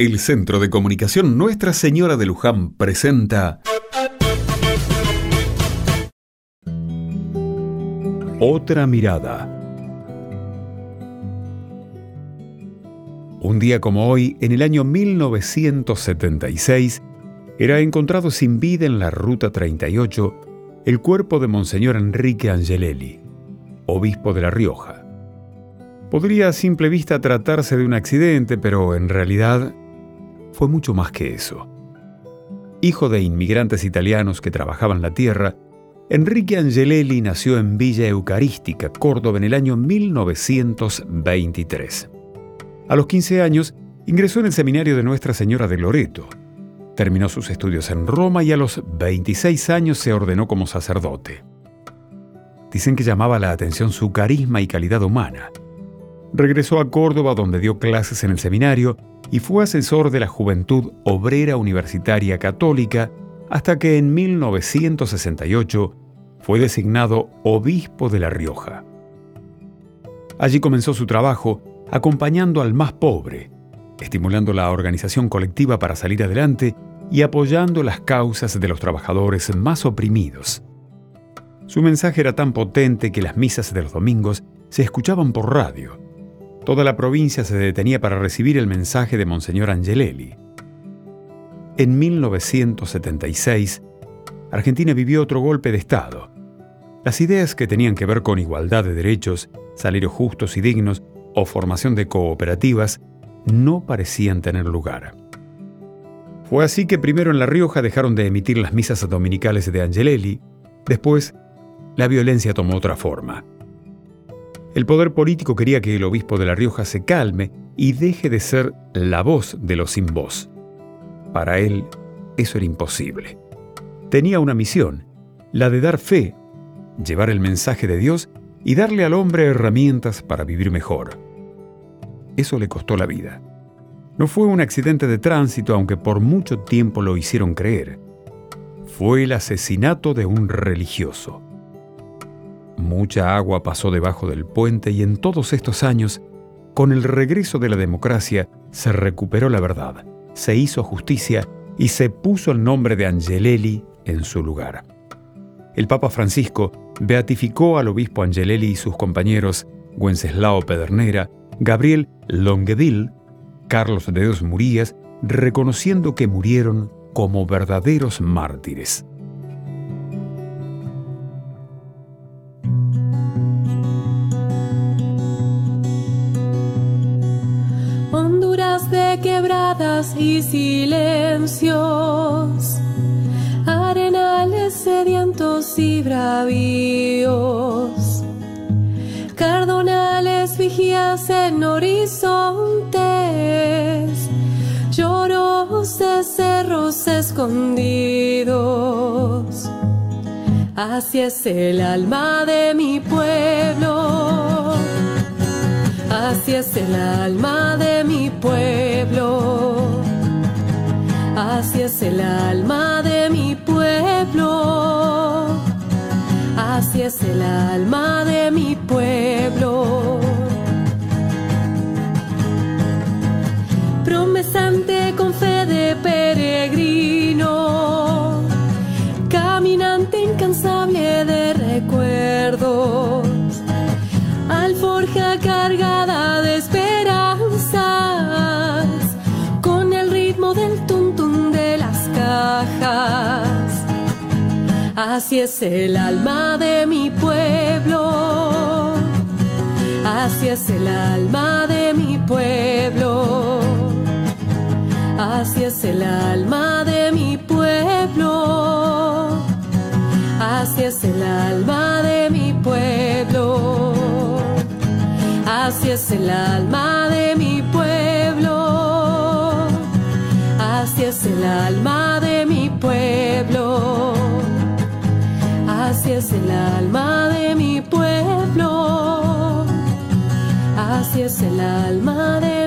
El Centro de Comunicación Nuestra Señora de Luján presenta Otra mirada. Un día como hoy, en el año 1976, era encontrado sin vida en la Ruta 38 el cuerpo de Monseñor Enrique Angelelli, obispo de La Rioja. Podría a simple vista tratarse de un accidente, pero en realidad fue mucho más que eso. Hijo de inmigrantes italianos que trabajaban la tierra, Enrique Angelelli nació en Villa Eucarística, Córdoba, en el año 1923. A los 15 años ingresó en el seminario de Nuestra Señora de Loreto. Terminó sus estudios en Roma y a los 26 años se ordenó como sacerdote. Dicen que llamaba la atención su carisma y calidad humana. Regresó a Córdoba donde dio clases en el seminario y fue asesor de la Juventud Obrera Universitaria Católica hasta que en 1968 fue designado obispo de La Rioja. Allí comenzó su trabajo acompañando al más pobre, estimulando la organización colectiva para salir adelante y apoyando las causas de los trabajadores más oprimidos. Su mensaje era tan potente que las misas de los domingos se escuchaban por radio Toda la provincia se detenía para recibir el mensaje de Monseñor Angelelli. En 1976, Argentina vivió otro golpe de Estado. Las ideas que tenían que ver con igualdad de derechos, salarios justos y dignos o formación de cooperativas no parecían tener lugar. Fue así que primero en La Rioja dejaron de emitir las misas dominicales de Angelelli, después la violencia tomó otra forma. El poder político quería que el obispo de La Rioja se calme y deje de ser la voz de los sin voz. Para él, eso era imposible. Tenía una misión, la de dar fe, llevar el mensaje de Dios y darle al hombre herramientas para vivir mejor. Eso le costó la vida. No fue un accidente de tránsito, aunque por mucho tiempo lo hicieron creer. Fue el asesinato de un religioso. Mucha agua pasó debajo del puente y en todos estos años, con el regreso de la democracia, se recuperó la verdad, se hizo justicia y se puso el nombre de Angelelli en su lugar. El Papa Francisco beatificó al obispo Angelelli y sus compañeros Wenceslao Pedernera, Gabriel Longueville, Carlos de Dios Murías, reconociendo que murieron como verdaderos mártires. Y silencios, arenales sedientos y bravíos, cardonales vigías en horizontes, lloros de cerros escondidos. Así es el alma de mi pueblo Así es el alma de mi pueblo. Así es el alma de mi pueblo. Así es el alma de mi pueblo. Promesante con fe de peregrino, caminante incansable de recuerdos alforja cargada Así es el alma de mi pueblo, así es el alma de mi pueblo, así es el alma de mi pueblo, así es el alma de mi pueblo. Así es el alma de mi pueblo. Así es el alma de mi pueblo. Así es el alma de mi pueblo. Así es el alma de